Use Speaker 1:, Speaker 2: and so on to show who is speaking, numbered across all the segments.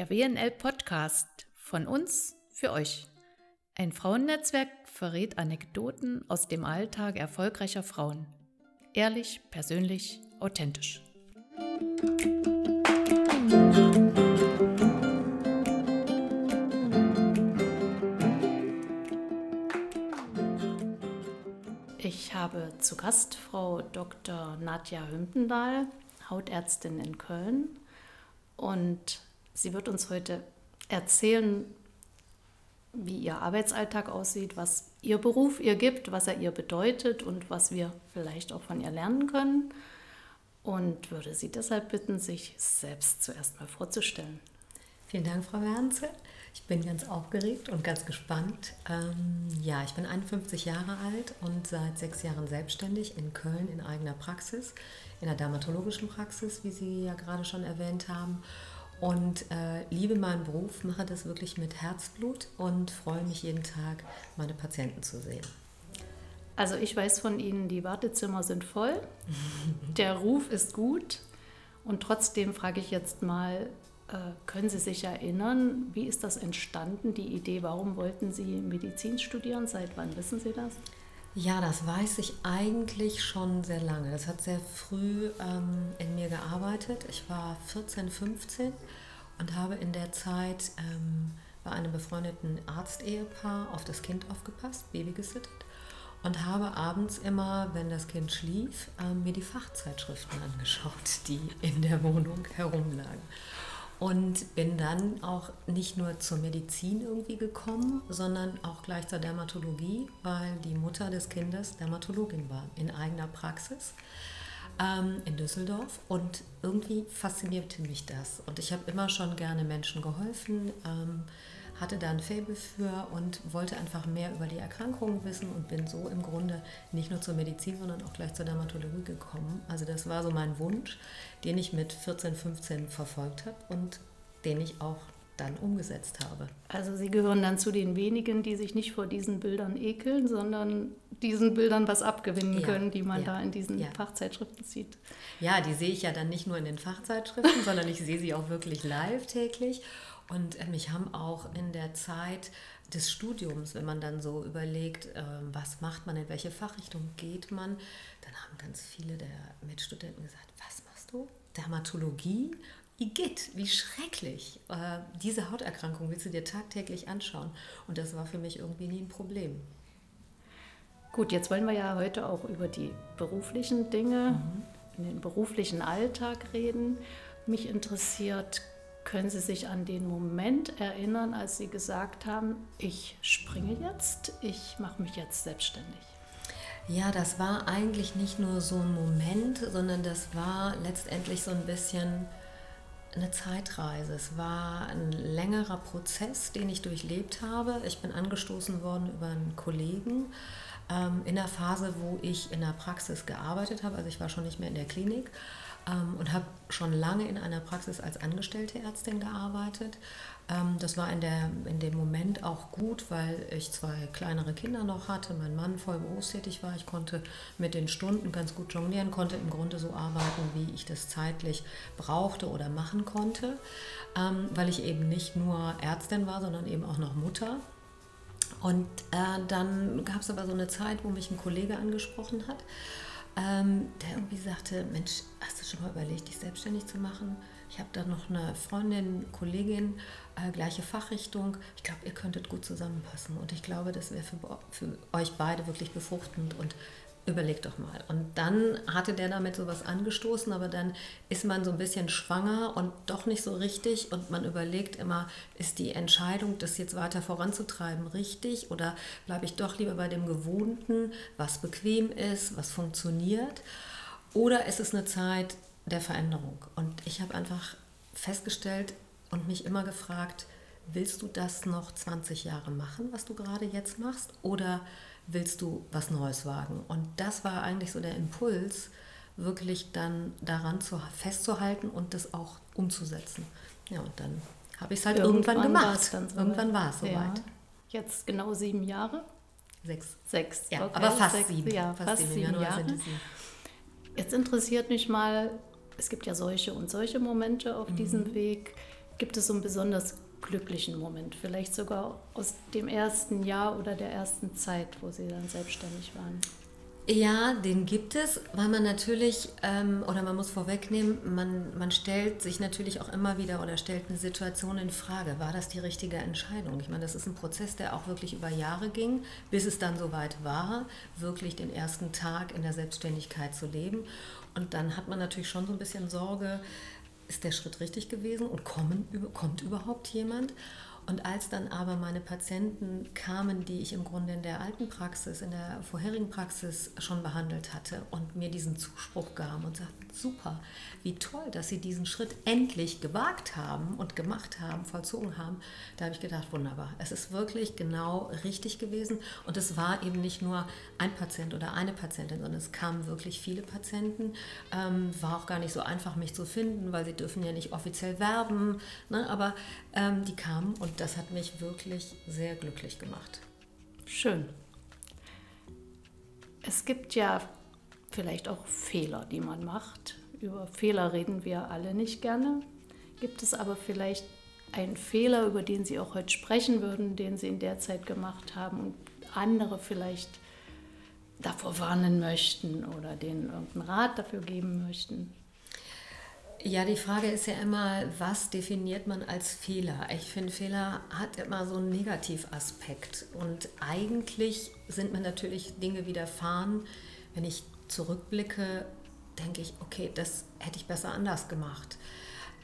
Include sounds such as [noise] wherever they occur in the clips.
Speaker 1: Der WNL Podcast von uns für euch. Ein Frauennetzwerk verrät Anekdoten aus dem Alltag erfolgreicher Frauen. Ehrlich, persönlich, authentisch. Ich habe zu Gast Frau Dr. Nadja Hümpendahl, Hautärztin in Köln. Und sie wird uns heute erzählen, wie ihr Arbeitsalltag aussieht, was ihr Beruf ihr gibt, was er ihr bedeutet und was wir vielleicht auch von ihr lernen können. Und würde sie deshalb bitten, sich selbst zuerst mal vorzustellen.
Speaker 2: Vielen Dank, Frau Wernze. Ich bin ganz aufgeregt und ganz gespannt. Ähm, ja, ich bin 51 Jahre alt und seit sechs Jahren selbstständig in Köln in eigener Praxis, in der dermatologischen Praxis, wie Sie ja gerade schon erwähnt haben. Und äh, liebe meinen Beruf, mache das wirklich mit Herzblut und freue mich jeden Tag, meine Patienten zu sehen.
Speaker 1: Also ich weiß von Ihnen, die Wartezimmer sind voll, [laughs] der Ruf ist gut und trotzdem frage ich jetzt mal, äh, können Sie sich erinnern, wie ist das entstanden, die Idee, warum wollten Sie Medizin studieren? Seit wann wissen Sie das?
Speaker 2: Ja, das weiß ich eigentlich schon sehr lange. Das hat sehr früh ähm, in mir gearbeitet. Ich war 14, 15 und habe in der Zeit ähm, bei einem befreundeten Arztehepaar auf das Kind aufgepasst, Baby gesittet und habe abends immer, wenn das Kind schlief, ähm, mir die Fachzeitschriften angeschaut, [laughs] die in der Wohnung herumlagen. Und bin dann auch nicht nur zur Medizin irgendwie gekommen, sondern auch gleich zur Dermatologie, weil die Mutter des Kindes Dermatologin war, in eigener Praxis ähm, in Düsseldorf. Und irgendwie faszinierte mich das. Und ich habe immer schon gerne Menschen geholfen. Ähm, hatte da ein Faible für und wollte einfach mehr über die Erkrankungen wissen und bin so im Grunde nicht nur zur Medizin, sondern auch gleich zur Dermatologie gekommen. Also das war so mein Wunsch, den ich mit 14, 15 verfolgt habe und den ich auch dann umgesetzt habe.
Speaker 1: Also Sie gehören dann zu den wenigen, die sich nicht vor diesen Bildern ekeln, sondern diesen Bildern was abgewinnen ja, können, die man ja, da in diesen ja. Fachzeitschriften sieht.
Speaker 2: Ja, die sehe ich ja dann nicht nur in den Fachzeitschriften, sondern ich sehe sie auch wirklich live täglich. Und mich ähm, haben auch in der Zeit des Studiums, wenn man dann so überlegt, ähm, was macht man, in welche Fachrichtung geht man, dann haben ganz viele der Mitstudenten gesagt, was machst du? Dermatologie? Igitt, wie schrecklich. Äh, diese Hauterkrankung willst du dir tagtäglich anschauen. Und das war für mich irgendwie nie ein Problem.
Speaker 1: Gut, jetzt wollen wir ja heute auch über die beruflichen Dinge, mhm. den beruflichen Alltag reden. Mich interessiert, können Sie sich an den Moment erinnern, als Sie gesagt haben, ich springe jetzt, ich mache mich jetzt selbstständig?
Speaker 2: Ja, das war eigentlich nicht nur so ein Moment, sondern das war letztendlich so ein bisschen eine Zeitreise. Es war ein längerer Prozess, den ich durchlebt habe. Ich bin angestoßen worden über einen Kollegen ähm, in der Phase, wo ich in der Praxis gearbeitet habe. Also ich war schon nicht mehr in der Klinik ähm, und habe schon lange in einer Praxis als angestellte Ärztin gearbeitet. Ähm, das war in, der, in dem Moment auch gut, weil ich zwei kleinere Kinder noch hatte, mein Mann voll berufstätig war. Ich konnte mit den Stunden ganz gut jonglieren, konnte im Grunde so arbeiten, wie ich das zeitlich brauchte oder machen konnte, ähm, weil ich eben nicht nur Ärztin war, sondern eben auch noch Mutter. Und äh, dann gab es aber so eine Zeit, wo mich ein Kollege angesprochen hat ähm, der irgendwie sagte, Mensch, hast du schon mal überlegt, dich selbstständig zu machen? Ich habe da noch eine Freundin, Kollegin, äh, gleiche Fachrichtung. Ich glaube, ihr könntet gut zusammenpassen. Und ich glaube, das wäre für, für euch beide wirklich befruchtend und überleg doch mal. Und dann hatte der damit sowas angestoßen, aber dann ist man so ein bisschen schwanger und doch nicht so richtig und man überlegt immer, ist die Entscheidung, das jetzt weiter voranzutreiben, richtig oder bleibe ich doch lieber bei dem Gewohnten, was bequem ist, was funktioniert? Oder ist es eine Zeit der Veränderung? Und ich habe einfach festgestellt und mich immer gefragt, willst du das noch 20 Jahre machen, was du gerade jetzt machst? Oder willst du was Neues wagen? Und das war eigentlich so der Impuls, wirklich dann daran zu, festzuhalten und das auch umzusetzen. Ja, und dann habe ich es halt irgendwann, irgendwann gemacht. So irgendwann war es soweit. Ja.
Speaker 1: Jetzt genau sieben Jahre?
Speaker 2: Sechs.
Speaker 1: Sechs,
Speaker 2: ja, okay. aber fast Sechs, sieben.
Speaker 1: Ja, fast, fast sieben, sieben Jahre. Jetzt interessiert mich mal, es gibt ja solche und solche Momente auf mhm. diesem Weg. gibt es so einen besonders glücklichen Moment, vielleicht sogar aus dem ersten Jahr oder der ersten Zeit, wo Sie dann selbstständig waren?
Speaker 2: Ja, den gibt es, weil man natürlich, ähm, oder man muss vorwegnehmen, man, man stellt sich natürlich auch immer wieder oder stellt eine Situation in Frage. War das die richtige Entscheidung? Ich meine, das ist ein Prozess, der auch wirklich über Jahre ging, bis es dann soweit war, wirklich den ersten Tag in der Selbstständigkeit zu leben. Und dann hat man natürlich schon so ein bisschen Sorge, ist der Schritt richtig gewesen und kommen, kommt überhaupt jemand? Und als dann aber meine Patienten kamen, die ich im Grunde in der alten Praxis, in der vorherigen Praxis schon behandelt hatte und mir diesen Zuspruch gaben und sagten, super, wie toll, dass Sie diesen Schritt endlich gewagt haben und gemacht haben, vollzogen haben, da habe ich gedacht, wunderbar, es ist wirklich genau richtig gewesen. Und es war eben nicht nur ein Patient oder eine Patientin, sondern es kamen wirklich viele Patienten. Ähm, war auch gar nicht so einfach, mich zu finden, weil sie dürfen ja nicht offiziell werben, ne? aber ähm, die kamen und das hat mich wirklich sehr glücklich gemacht.
Speaker 1: Schön. Es gibt ja vielleicht auch Fehler, die man macht. Über Fehler reden wir alle nicht gerne. Gibt es aber vielleicht einen Fehler, über den Sie auch heute sprechen würden, den Sie in der Zeit gemacht haben und andere vielleicht davor warnen möchten oder denen irgendeinen Rat dafür geben möchten?
Speaker 2: Ja, die Frage ist ja immer, was definiert man als Fehler? Ich finde, Fehler hat immer so einen Negativaspekt. Und eigentlich sind mir natürlich Dinge widerfahren. Wenn ich zurückblicke, denke ich, okay, das hätte ich besser anders gemacht.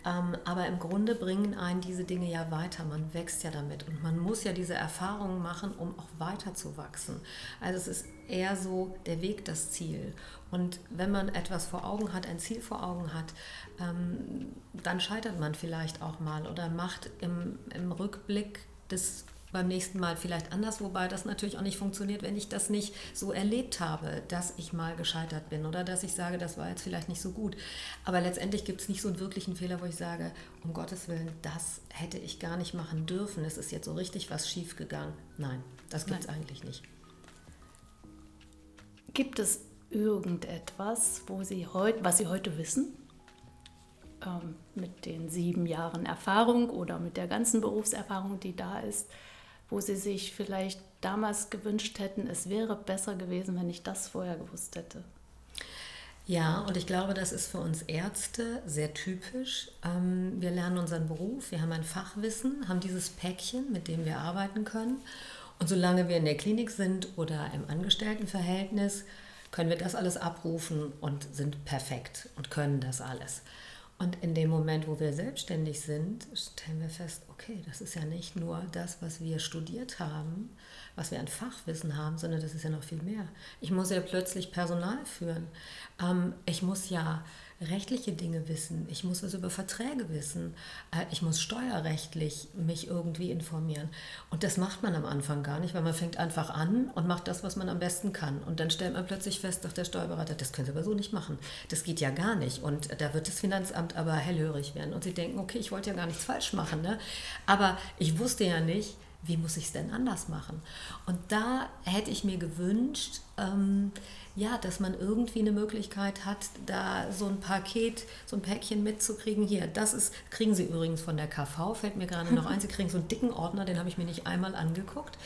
Speaker 2: Ähm, aber im Grunde bringen einen diese Dinge ja weiter. Man wächst ja damit und man muss ja diese Erfahrungen machen, um auch weiter zu wachsen. Also es ist eher so der Weg das Ziel. Und wenn man etwas vor Augen hat, ein Ziel vor Augen hat, ähm, dann scheitert man vielleicht auch mal oder macht im, im Rückblick das beim nächsten Mal vielleicht anders, wobei das natürlich auch nicht funktioniert, wenn ich das nicht so erlebt habe, dass ich mal gescheitert bin oder dass ich sage, das war jetzt vielleicht nicht so gut. Aber letztendlich gibt es nicht so einen wirklichen Fehler, wo ich sage, um Gottes Willen, das hätte ich gar nicht machen dürfen. Es ist jetzt so richtig was schief gegangen. Nein, das gibt es eigentlich nicht.
Speaker 1: Gibt es irgendetwas, wo Sie heut, was Sie heute wissen, ähm, mit den sieben Jahren Erfahrung oder mit der ganzen Berufserfahrung, die da ist, wo Sie sich vielleicht damals gewünscht hätten, es wäre besser gewesen, wenn ich das vorher gewusst hätte?
Speaker 2: Ja, und ich glaube, das ist für uns Ärzte sehr typisch. Ähm, wir lernen unseren Beruf, wir haben ein Fachwissen, haben dieses Päckchen, mit dem wir arbeiten können. Und solange wir in der Klinik sind oder im Angestelltenverhältnis, können wir das alles abrufen und sind perfekt und können das alles. Und in dem Moment, wo wir selbstständig sind, stellen wir fest, okay, das ist ja nicht nur das, was wir studiert haben, was wir an Fachwissen haben, sondern das ist ja noch viel mehr. Ich muss ja plötzlich Personal führen. Ähm, ich muss ja rechtliche Dinge wissen, ich muss was über Verträge wissen, äh, ich muss steuerrechtlich mich irgendwie informieren. Und das macht man am Anfang gar nicht, weil man fängt einfach an und macht das, was man am besten kann. Und dann stellt man plötzlich fest, doch der Steuerberater, das können Sie aber so nicht machen. Das geht ja gar nicht. Und da wird das Finanzamt aber hellhörig werden. Und Sie denken, okay, ich wollte ja gar nichts falsch machen. Ne? Aber ich wusste ja nicht, wie muss ich es denn anders machen? Und da hätte ich mir gewünscht, ähm, ja, dass man irgendwie eine Möglichkeit hat, da so ein Paket, so ein Päckchen mitzukriegen. Hier, das ist, kriegen Sie übrigens von der KV, fällt mir gerade noch ein, Sie kriegen so einen dicken Ordner, den habe ich mir nicht einmal angeguckt.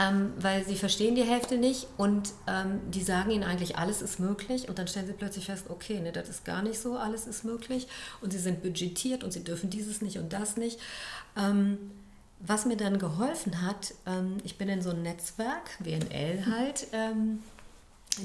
Speaker 2: Ähm, weil sie verstehen die Hälfte nicht und ähm, die sagen ihnen eigentlich, alles ist möglich und dann stellen sie plötzlich fest, okay, ne, das ist gar nicht so, alles ist möglich und sie sind budgetiert und sie dürfen dieses nicht und das nicht. Ähm, was mir dann geholfen hat, ähm, ich bin in so ein Netzwerk, WNL halt, ähm,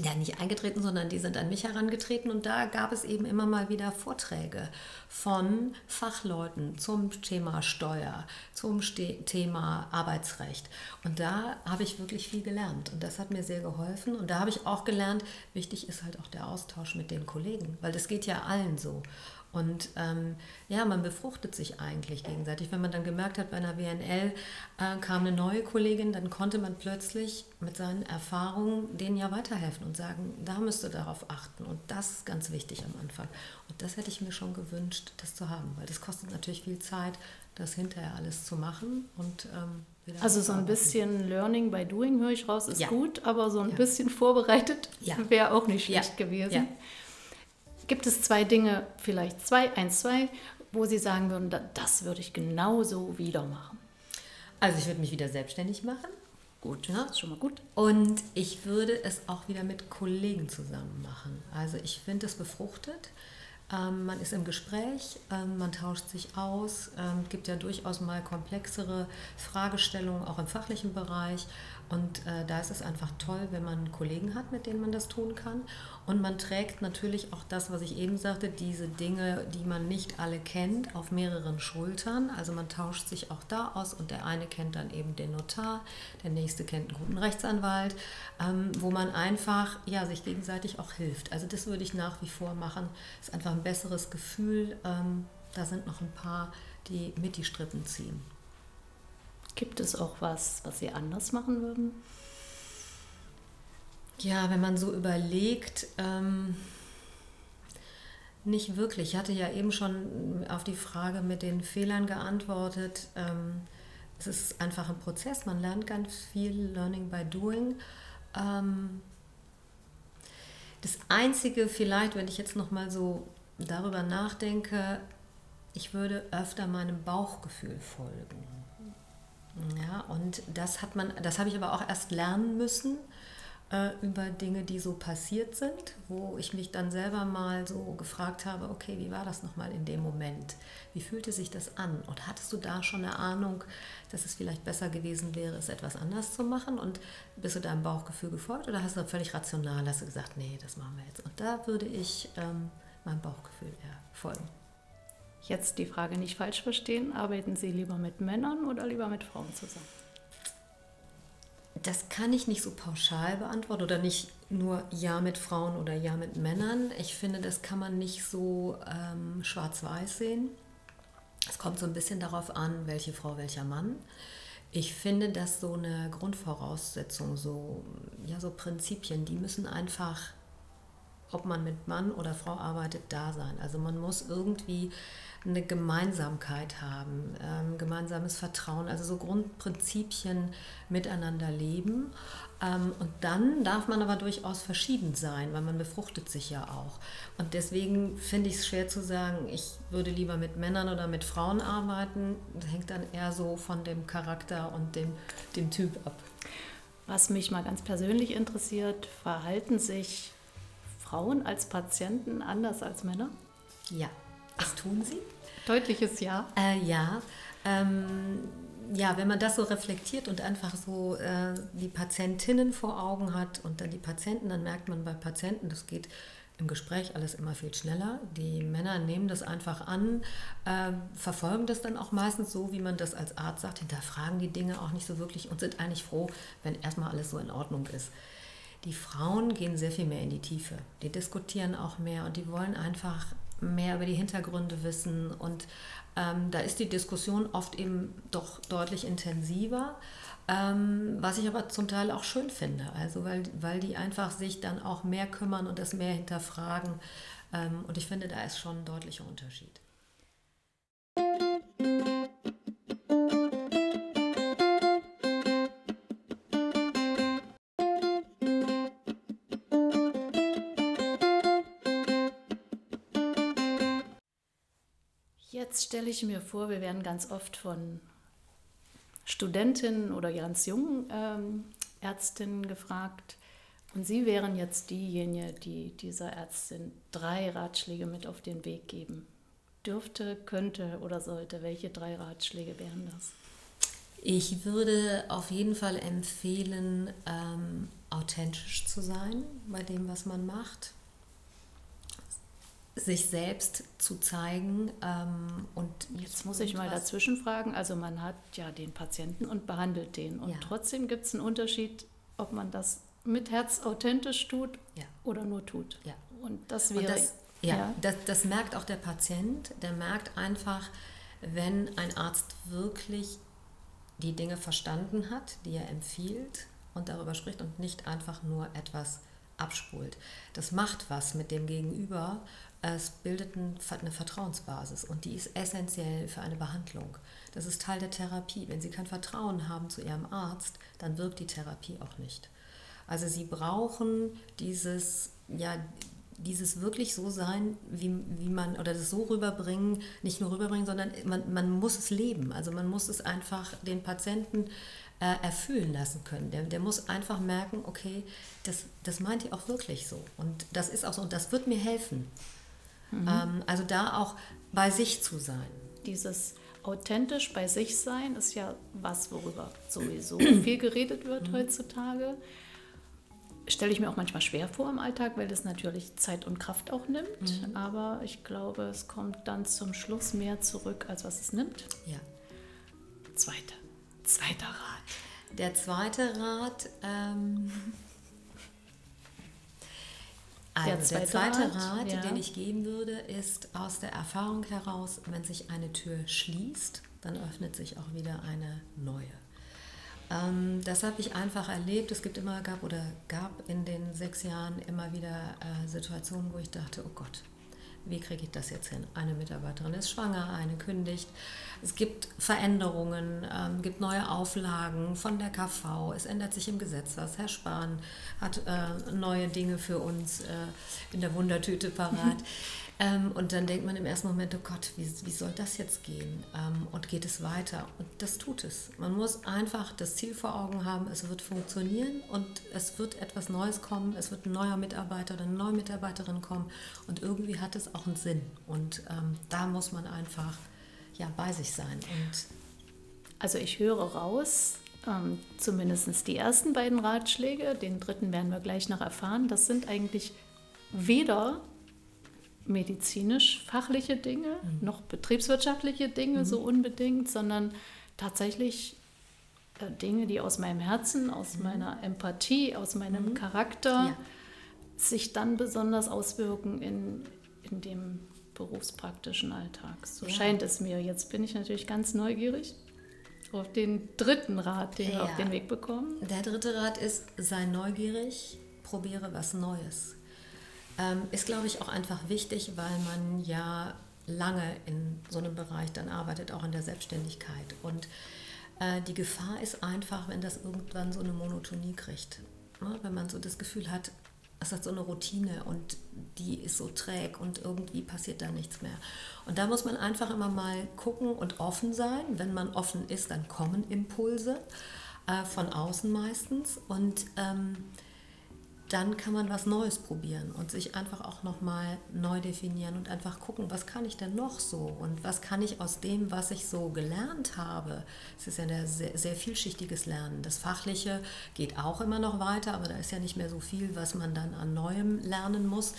Speaker 2: ja nicht eingetreten, sondern die sind an mich herangetreten und da gab es eben immer mal wieder Vorträge von Fachleuten zum Thema Steuer, zum Thema Arbeitsrecht. Und da habe ich wirklich viel gelernt und das hat mir sehr geholfen und da habe ich auch gelernt, wichtig ist halt auch der Austausch mit den Kollegen, weil das geht ja allen so. Und ähm, ja, man befruchtet sich eigentlich gegenseitig. Wenn man dann gemerkt hat, bei einer WNL äh, kam eine neue Kollegin, dann konnte man plötzlich mit seinen Erfahrungen denen ja weiterhelfen und sagen, da müsst ihr darauf achten. Und das ist ganz wichtig am Anfang. Und das hätte ich mir schon gewünscht, das zu haben, weil das kostet natürlich viel Zeit, das hinterher alles zu machen. Und, ähm,
Speaker 1: also so ein bisschen Learning by Doing höre ich raus, ist ja. gut, aber so ein ja. bisschen vorbereitet ja. wäre auch nicht schlecht gewesen. Gibt es zwei Dinge, vielleicht zwei, eins, zwei, wo Sie sagen würden, das würde ich genauso wieder machen?
Speaker 2: Also ich würde mich wieder selbstständig machen.
Speaker 1: Gut, ja, ist schon mal gut.
Speaker 2: Und ich würde es auch wieder mit Kollegen zusammen machen. Also ich finde es befruchtet. Ähm, man ist im Gespräch, ähm, man tauscht sich aus. Es ähm, gibt ja durchaus mal komplexere Fragestellungen, auch im fachlichen Bereich. Und äh, da ist es einfach toll, wenn man Kollegen hat, mit denen man das tun kann. Und man trägt natürlich auch das, was ich eben sagte, diese Dinge, die man nicht alle kennt, auf mehreren Schultern. Also man tauscht sich auch da aus und der eine kennt dann eben den Notar, der nächste kennt einen guten Rechtsanwalt, ähm, wo man einfach ja, sich gegenseitig auch hilft. Also das würde ich nach wie vor machen. Ist einfach ein besseres Gefühl. Ähm, da sind noch ein paar, die mit die Strippen ziehen.
Speaker 1: Gibt es auch was, was Sie anders machen würden?
Speaker 2: Ja, wenn man so überlegt, ähm, nicht wirklich. Ich hatte ja eben schon auf die Frage mit den Fehlern geantwortet. Ähm, es ist einfach ein Prozess, man lernt ganz viel, Learning by Doing. Ähm, das Einzige vielleicht, wenn ich jetzt nochmal so darüber nachdenke, ich würde öfter meinem Bauchgefühl folgen. Ja, und das hat man, das habe ich aber auch erst lernen müssen äh, über Dinge, die so passiert sind, wo ich mich dann selber mal so gefragt habe, okay, wie war das nochmal in dem Moment? Wie fühlte sich das an? Und hattest du da schon eine Ahnung, dass es vielleicht besser gewesen wäre, es etwas anders zu machen? Und bist du deinem Bauchgefühl gefolgt oder hast du völlig rational, hast du gesagt, nee, das machen wir jetzt? Und da würde ich ähm, meinem Bauchgefühl eher folgen.
Speaker 1: Jetzt die Frage nicht falsch verstehen, arbeiten Sie lieber mit Männern oder lieber mit Frauen zusammen?
Speaker 2: Das kann ich nicht so pauschal beantworten oder nicht nur Ja mit Frauen oder Ja mit Männern. Ich finde, das kann man nicht so ähm, schwarz-weiß sehen. Es kommt so ein bisschen darauf an, welche Frau, welcher Mann. Ich finde, dass so eine Grundvoraussetzung, so, ja, so Prinzipien, die müssen einfach, ob man mit Mann oder Frau arbeitet, da sein. Also man muss irgendwie eine Gemeinsamkeit haben, ähm, gemeinsames Vertrauen, also so Grundprinzipien miteinander leben. Ähm, und dann darf man aber durchaus verschieden sein, weil man befruchtet sich ja auch. Und deswegen finde ich es schwer zu sagen, ich würde lieber mit Männern oder mit Frauen arbeiten. Das hängt dann eher so von dem Charakter und dem, dem Typ ab.
Speaker 1: Was mich mal ganz persönlich interessiert, verhalten sich Frauen als Patienten anders als Männer?
Speaker 2: Ja, das tun sie.
Speaker 1: Deutliches Ja.
Speaker 2: Äh, ja. Ähm, ja, wenn man das so reflektiert und einfach so äh, die Patientinnen vor Augen hat und dann die Patienten, dann merkt man bei Patienten, das geht im Gespräch alles immer viel schneller. Die Männer nehmen das einfach an, äh, verfolgen das dann auch meistens so, wie man das als Arzt sagt, hinterfragen die Dinge auch nicht so wirklich und sind eigentlich froh, wenn erstmal alles so in Ordnung ist. Die Frauen gehen sehr viel mehr in die Tiefe. Die diskutieren auch mehr und die wollen einfach mehr über die Hintergründe wissen. Und ähm, da ist die Diskussion oft eben doch deutlich intensiver, ähm, was ich aber zum Teil auch schön finde. Also weil, weil die einfach sich dann auch mehr kümmern und das mehr hinterfragen. Ähm, und ich finde, da ist schon ein deutlicher Unterschied.
Speaker 1: Jetzt stelle ich mir vor, wir werden ganz oft von Studentinnen oder ganz jungen ähm, Ärztinnen gefragt. Und Sie wären jetzt diejenige, die dieser Ärztin drei Ratschläge mit auf den Weg geben. Dürfte, könnte oder sollte. Welche drei Ratschläge wären das?
Speaker 2: Ich würde auf jeden Fall empfehlen, ähm, authentisch zu sein bei dem, was man macht sich selbst zu zeigen. Ähm, und
Speaker 1: jetzt muss ich mal dazwischen fragen. Also man hat ja den Patienten und behandelt den. Und ja. trotzdem gibt es einen Unterschied, ob man das mit Herz authentisch tut ja. oder nur tut.
Speaker 2: Ja.
Speaker 1: Und das wäre. Und
Speaker 2: das, ja, ja. Das, das merkt auch der Patient. Der merkt einfach, wenn ein Arzt wirklich die Dinge verstanden hat, die er empfiehlt und darüber spricht und nicht einfach nur etwas abspult. Das macht was mit dem Gegenüber es bildet eine Vertrauensbasis und die ist essentiell für eine Behandlung. Das ist Teil der Therapie. Wenn Sie kein Vertrauen haben zu Ihrem Arzt, dann wirkt die Therapie auch nicht. Also Sie brauchen dieses, ja, dieses wirklich so sein, wie, wie man, oder das so rüberbringen, nicht nur rüberbringen, sondern man, man muss es leben. Also man muss es einfach den Patienten äh, erfüllen lassen können. Der, der muss einfach merken, okay, das, das meint ihr auch wirklich so. Und das ist auch so, und das wird mir helfen. Mhm. Ähm, also da auch bei sich zu sein.
Speaker 1: Dieses authentisch bei sich sein ist ja was, worüber sowieso [clears throat] viel geredet wird mhm. heutzutage stelle ich mir auch manchmal schwer vor im Alltag, weil es natürlich Zeit und Kraft auch nimmt. Mhm. Aber ich glaube, es kommt dann zum Schluss mehr zurück, als was es nimmt.
Speaker 2: Ja.
Speaker 1: Zweite, zweiter Rat.
Speaker 2: Der zweite Rat. Ähm, also der zweite, der zweite Rat, Rat ja. den ich geben würde, ist aus der Erfahrung heraus, wenn sich eine Tür schließt, dann öffnet sich auch wieder eine neue. Ähm, das habe ich einfach erlebt. Es gibt immer, gab oder gab in den sechs Jahren immer wieder äh, Situationen, wo ich dachte, oh Gott, wie kriege ich das jetzt hin? Eine Mitarbeiterin ist schwanger, eine kündigt. Es gibt Veränderungen, ähm, gibt neue Auflagen von der KV. Es ändert sich im Gesetz was. Herr Spahn hat äh, neue Dinge für uns äh, in der Wundertüte parat. [laughs] Ähm, und dann denkt man im ersten Moment, oh Gott, wie, wie soll das jetzt gehen? Ähm, und geht es weiter? Und das tut es. Man muss einfach das Ziel vor Augen haben, es wird funktionieren und es wird etwas Neues kommen, es wird ein neuer Mitarbeiter oder eine neue Mitarbeiterin kommen und irgendwie hat es auch einen Sinn. Und ähm, da muss man einfach ja, bei sich sein. Und
Speaker 1: also ich höre raus, ähm, zumindest die ersten beiden Ratschläge, den dritten werden wir gleich noch erfahren, das sind eigentlich weder medizinisch-fachliche Dinge, mhm. noch betriebswirtschaftliche Dinge mhm. so unbedingt, sondern tatsächlich äh, Dinge, die aus meinem Herzen, aus mhm. meiner Empathie, aus meinem mhm. Charakter ja. sich dann besonders auswirken in, in dem berufspraktischen Alltag. So ja. scheint es mir. Jetzt bin ich natürlich ganz neugierig auf den dritten Rat, den ja. wir auf den Weg bekommen.
Speaker 2: Der dritte Rat ist, sei neugierig, probiere was Neues. Ähm, ist, glaube ich, auch einfach wichtig, weil man ja lange in so einem Bereich dann arbeitet, auch in der Selbstständigkeit. Und äh, die Gefahr ist einfach, wenn das irgendwann so eine Monotonie kriegt. Ne? Wenn man so das Gefühl hat, es hat so eine Routine und die ist so träg und irgendwie passiert da nichts mehr. Und da muss man einfach immer mal gucken und offen sein. Wenn man offen ist, dann kommen Impulse äh, von außen meistens. Und ähm, dann kann man was Neues probieren und sich einfach auch nochmal neu definieren und einfach gucken, was kann ich denn noch so und was kann ich aus dem, was ich so gelernt habe. Es ist ja ein sehr, sehr vielschichtiges Lernen. Das Fachliche geht auch immer noch weiter, aber da ist ja nicht mehr so viel, was man dann an Neuem lernen muss.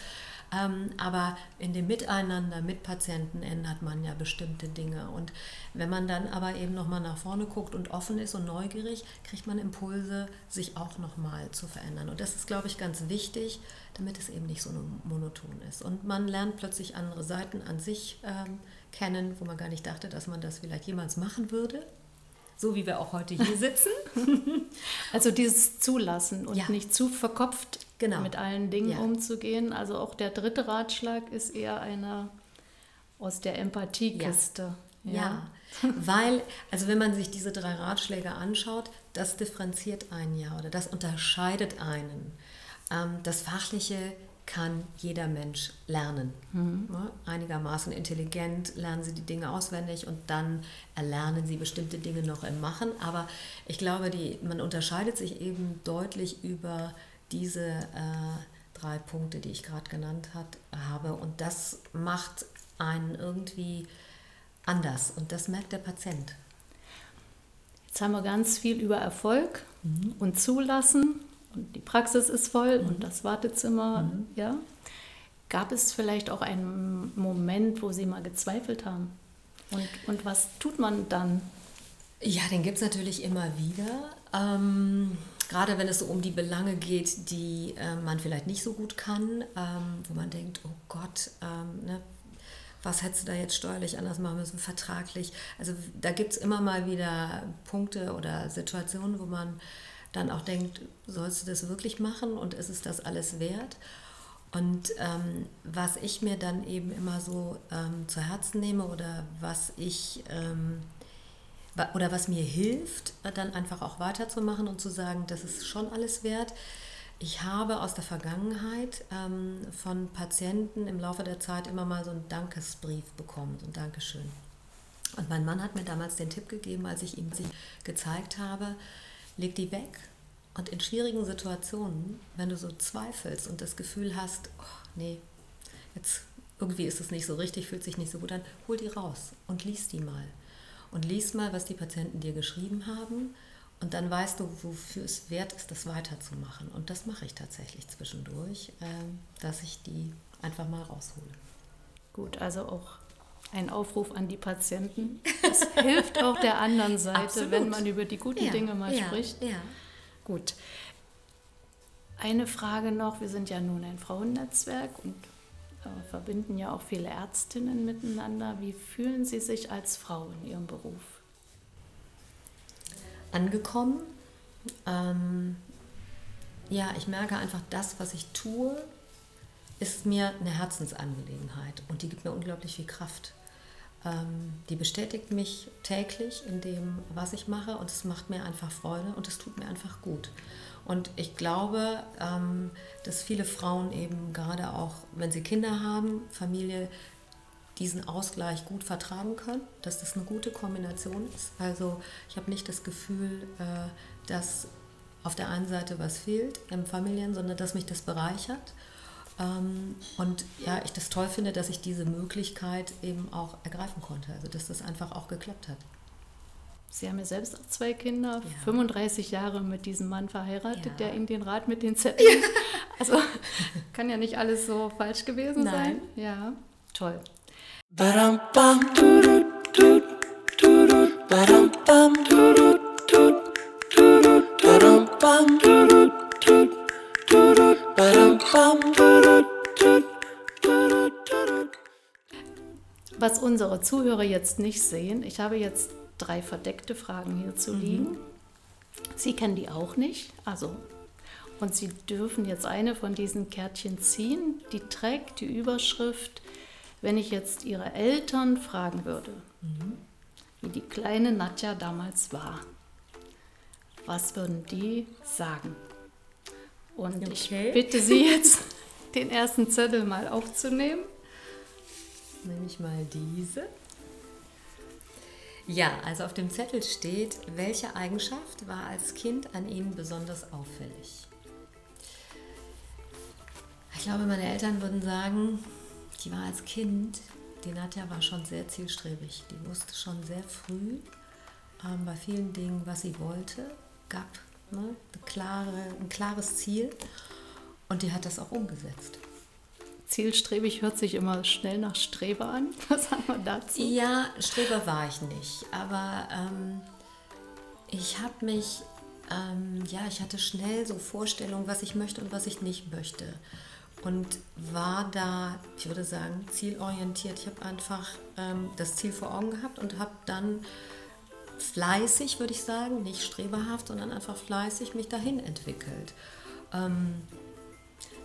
Speaker 2: Ähm, aber in dem Miteinander mit Patienten ändert man ja bestimmte Dinge. Und wenn man dann aber eben nochmal nach vorne guckt und offen ist und neugierig, kriegt man Impulse, sich auch nochmal zu verändern. Und das ist, glaube ich, ganz wichtig, damit es eben nicht so monoton ist. Und man lernt plötzlich andere Seiten an sich ähm, kennen, wo man gar nicht dachte, dass man das vielleicht jemals machen würde so wie wir auch heute hier sitzen. [laughs]
Speaker 1: also dieses Zulassen und ja. nicht zu verkopft genau. mit allen Dingen ja. umzugehen. Also auch der dritte Ratschlag ist eher einer aus der Empathiekiste.
Speaker 2: Ja. ja. weil, also wenn man sich diese drei Ratschläge anschaut, das differenziert einen ja oder das unterscheidet einen. Ähm, das Fachliche kann jeder Mensch lernen. Mhm. Ja, einigermaßen intelligent lernen sie die Dinge auswendig und dann erlernen sie bestimmte Dinge noch im Machen. Aber ich glaube, die, man unterscheidet sich eben deutlich über diese äh, drei Punkte, die ich gerade genannt hat, habe. Und das macht einen irgendwie anders und das merkt der Patient.
Speaker 1: Jetzt haben wir ganz viel über Erfolg mhm. und Zulassen und die Praxis ist voll mhm. und das Wartezimmer, mhm. ja. Gab es vielleicht auch einen Moment, wo Sie mal gezweifelt haben? Und, und was tut man dann?
Speaker 2: Ja, den gibt es natürlich immer wieder. Ähm, gerade wenn es so um die Belange geht, die äh, man vielleicht nicht so gut kann, ähm, wo man denkt, oh Gott, ähm, ne, was hättest du da jetzt steuerlich anders machen müssen, vertraglich. Also da gibt es immer mal wieder Punkte oder Situationen, wo man dann auch denkt, sollst du das wirklich machen und ist es das alles wert? Und ähm, was ich mir dann eben immer so ähm, zu Herzen nehme oder was ich ähm, oder was mir hilft, dann einfach auch weiterzumachen und zu sagen, das ist schon alles wert, Ich habe aus der Vergangenheit ähm, von Patienten im Laufe der Zeit immer mal so einen Dankesbrief bekommen, so ein Dankeschön. Und mein Mann hat mir damals den Tipp gegeben, als ich ihm sie gezeigt habe, leg die weg und in schwierigen Situationen, wenn du so zweifelst und das Gefühl hast, oh, nee, jetzt irgendwie ist es nicht so richtig, fühlt sich nicht so gut an, hol die raus und lies die mal. Und lies mal, was die Patienten dir geschrieben haben. Und dann weißt du, wofür es wert ist, das weiterzumachen. Und das mache ich tatsächlich zwischendurch, ähm, dass ich die einfach mal raushole.
Speaker 1: Gut, also auch ein Aufruf an die Patienten. Es [laughs] hilft auch der anderen Seite, Absolut. wenn man über die guten ja, Dinge mal ja, spricht. Ja. Gut. Eine Frage noch. Wir sind ja nun ein Frauennetzwerk und äh, verbinden ja auch viele Ärztinnen miteinander. Wie fühlen Sie sich als Frau in Ihrem Beruf?
Speaker 2: Angekommen. Ähm, ja, ich merke einfach, das, was ich tue, ist mir eine Herzensangelegenheit und die gibt mir unglaublich viel Kraft. Ähm, die bestätigt mich täglich in dem, was ich mache und es macht mir einfach Freude und es tut mir einfach gut. Und ich glaube, ähm, dass viele Frauen eben gerade auch, wenn sie Kinder haben, Familie, diesen Ausgleich gut vertragen können, dass das eine gute Kombination ist. Also ich habe nicht das Gefühl, äh, dass auf der einen Seite was fehlt im Familien, sondern dass mich das bereichert ähm, und ja, ich das toll finde, dass ich diese Möglichkeit eben auch ergreifen konnte, also dass das einfach auch geklappt hat.
Speaker 1: Sie haben ja selbst auch zwei Kinder, ja. 35 Jahre mit diesem Mann verheiratet, ja. der Ihnen den Rat mit den Zetteln. Ja. [laughs] Also kann ja nicht alles so falsch gewesen Nein. sein. Ja, toll. Was unsere Zuhörer jetzt nicht sehen, ich habe jetzt drei verdeckte Fragen hier zu mhm. liegen. Sie kennen die auch nicht, also und Sie dürfen jetzt eine von diesen Kärtchen ziehen, die trägt die Überschrift, wenn ich jetzt Ihre Eltern fragen würde, mhm. wie die kleine Nadja damals war. Was würden die sagen? Und okay. ich bitte Sie [laughs] jetzt, den ersten Zettel mal aufzunehmen
Speaker 2: nehme ich mal diese. Ja, also auf dem Zettel steht, welche Eigenschaft war als Kind an Ihnen besonders auffällig? Ich glaube, meine Eltern würden sagen, die war als Kind, die Nadja war schon sehr zielstrebig. Die wusste schon sehr früh ähm, bei vielen Dingen, was sie wollte, gab ne, eine klare, ein klares Ziel und die hat das auch umgesetzt
Speaker 1: zielstrebig hört sich immer schnell nach Streber an. [laughs] Was haben wir dazu?
Speaker 2: Ja, Streber war ich nicht. Aber ähm, ich habe mich, ähm, ja, ich hatte schnell so Vorstellungen, was ich möchte und was ich nicht möchte. Und war da, ich würde sagen, zielorientiert. Ich habe einfach ähm, das Ziel vor Augen gehabt und habe dann fleißig, würde ich sagen, nicht streberhaft, sondern einfach fleißig mich dahin entwickelt. Ähm,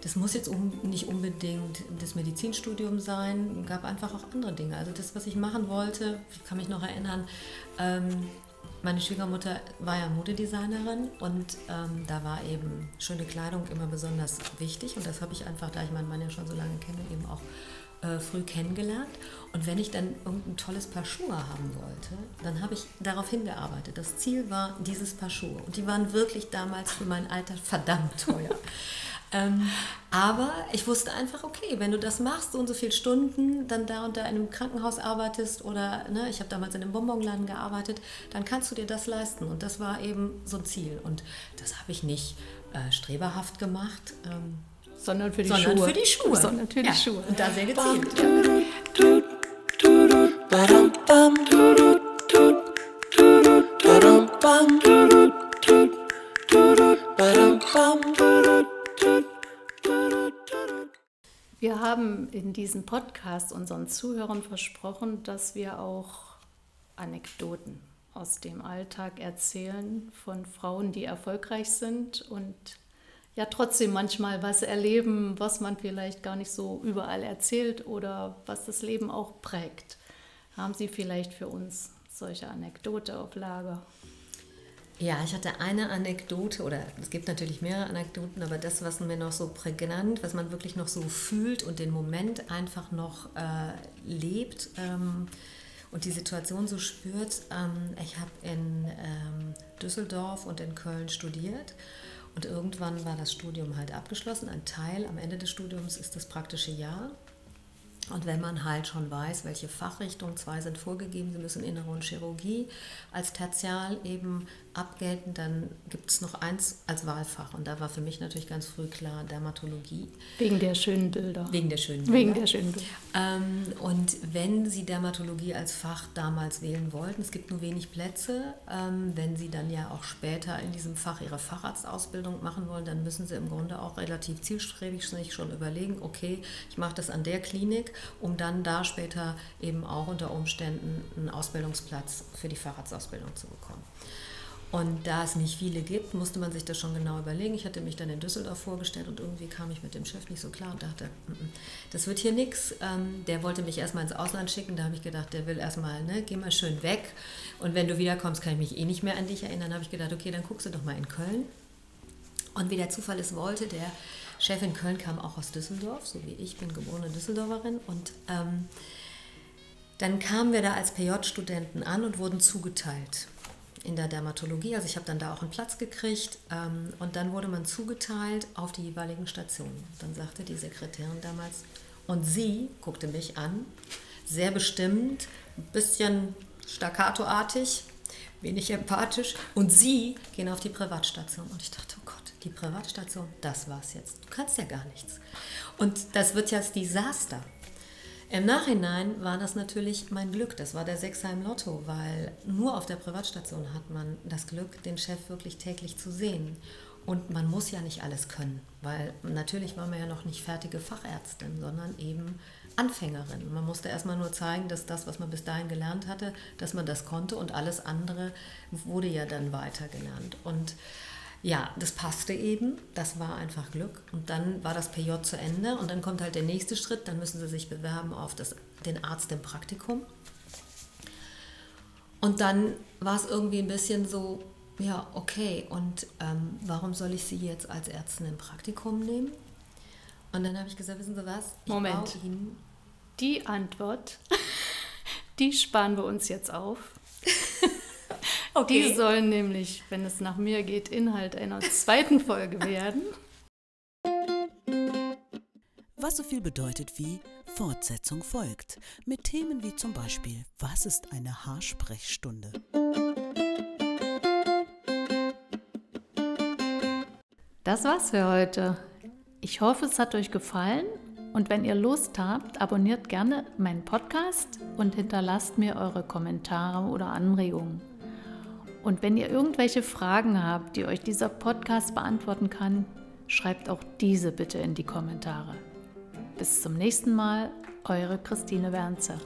Speaker 2: das muss jetzt um, nicht unbedingt das Medizinstudium sein, gab einfach auch andere Dinge. Also das, was ich machen wollte, ich kann mich noch erinnern, ähm, meine Schwiegermutter war ja Modedesignerin und ähm, da war eben schöne Kleidung immer besonders wichtig und das habe ich einfach, da ich meinen Mann ja schon so lange kenne, eben auch äh, früh kennengelernt. Und wenn ich dann irgendein tolles Paar Schuhe haben wollte, dann habe ich darauf hingearbeitet. Das Ziel war dieses Paar Schuhe und die waren wirklich damals für mein Alter verdammt teuer. [laughs] Ähm, aber ich wusste einfach, okay, wenn du das machst, so und so viele Stunden, dann da und da in einem Krankenhaus arbeitest oder ne, ich habe damals in einem Bonbonladen gearbeitet, dann kannst du dir das leisten. Und das war eben so ein Ziel. Und das habe ich nicht äh, streberhaft gemacht. Ähm,
Speaker 1: sondern für die
Speaker 2: sondern
Speaker 1: Schuhe.
Speaker 2: Für die Schuhe.
Speaker 1: Sondern für die ja. Schuhe.
Speaker 2: Und da sehr gezielt.
Speaker 1: Wir haben in diesem Podcast unseren Zuhörern versprochen, dass wir auch Anekdoten aus dem Alltag erzählen von Frauen, die erfolgreich sind und ja trotzdem manchmal was erleben, was man vielleicht gar nicht so überall erzählt oder was das Leben auch prägt. Haben Sie vielleicht für uns solche Anekdote auf Lager?
Speaker 2: Ja, ich hatte eine Anekdote, oder es gibt natürlich mehrere Anekdoten, aber das, was mir noch so prägnant, was man wirklich noch so fühlt und den Moment einfach noch äh, lebt ähm, und die Situation so spürt. Ähm, ich habe in ähm, Düsseldorf und in Köln studiert und irgendwann war das Studium halt abgeschlossen. Ein Teil am Ende des Studiums ist das praktische Jahr. Und wenn man halt schon weiß, welche Fachrichtungen, zwei sind vorgegeben, sie müssen Innere und Chirurgie als Tertial eben abgelten, dann gibt es noch eins als Wahlfach. Und da war für mich natürlich ganz früh klar Dermatologie.
Speaker 1: Wegen der schönen Bilder.
Speaker 2: Wegen der schönen Bilder.
Speaker 1: Wegen der schönen Bilder.
Speaker 2: Ähm, und wenn Sie Dermatologie als Fach damals wählen wollten, es gibt nur wenig Plätze, ähm, wenn Sie dann ja auch später in diesem Fach Ihre Facharztausbildung machen wollen, dann müssen Sie im Grunde auch relativ zielstrebig sich schon überlegen, okay, ich mache das an der Klinik, um dann da später eben auch unter Umständen einen Ausbildungsplatz für die Facharztausbildung zu bekommen. Und da es nicht viele gibt, musste man sich das schon genau überlegen. Ich hatte mich dann in Düsseldorf vorgestellt und irgendwie kam ich mit dem Chef nicht so klar und dachte, mm, mm, das wird hier nichts. Ähm, der wollte mich erstmal ins Ausland schicken. Da habe ich gedacht, der will erstmal, ne, geh mal schön weg. Und wenn du wiederkommst, kann ich mich eh nicht mehr an dich erinnern. Dann habe ich gedacht, okay, dann guckst du doch mal in Köln. Und wie der Zufall es wollte, der Chef in Köln kam auch aus Düsseldorf, so wie ich bin geborene Düsseldorferin. Und ähm, dann kamen wir da als PJ-Studenten an und wurden zugeteilt in der Dermatologie. Also ich habe dann da auch einen Platz gekriegt ähm, und dann wurde man zugeteilt auf die jeweiligen Stationen. Dann sagte die Sekretärin damals, und sie guckte mich an, sehr bestimmt, ein bisschen staccatoartig, wenig empathisch, und sie gehen auf die Privatstation. Und ich dachte, oh Gott, die Privatstation, das war's jetzt. Du kannst ja gar nichts. Und das wird ja das Desaster. Im Nachhinein war das natürlich mein Glück. Das war der Sechser im Lotto, weil nur auf der Privatstation hat man das Glück, den Chef wirklich täglich zu sehen. Und man muss ja nicht alles können, weil natürlich war man ja noch nicht fertige Fachärztin, sondern eben Anfängerin. Man musste erstmal nur zeigen, dass das, was man bis dahin gelernt hatte, dass man das konnte und alles andere wurde ja dann weitergelernt. Und ja, das passte eben, das war einfach Glück. Und dann war das PJ zu Ende und dann kommt halt der nächste Schritt, dann müssen sie sich bewerben auf das, den Arzt im Praktikum. Und dann war es irgendwie ein bisschen so, ja, okay, und ähm, warum soll ich Sie jetzt als Ärztin im Praktikum nehmen? Und dann habe ich gesagt, wissen Sie was?
Speaker 1: Ich Moment. Die Antwort, [laughs] die sparen wir uns jetzt auf. [laughs] Okay. Die sollen nämlich, wenn es nach mir geht, Inhalt einer zweiten Folge [laughs] werden.
Speaker 3: Was so viel bedeutet wie Fortsetzung folgt. Mit Themen wie zum Beispiel, was ist eine Haarsprechstunde?
Speaker 1: Das war's für heute. Ich hoffe, es hat euch gefallen und wenn ihr Lust habt, abonniert gerne meinen Podcast und hinterlasst mir eure Kommentare oder Anregungen. Und wenn ihr irgendwelche Fragen habt, die euch dieser Podcast beantworten kann, schreibt auch diese bitte in die Kommentare. Bis zum nächsten Mal, eure Christine Wernzer.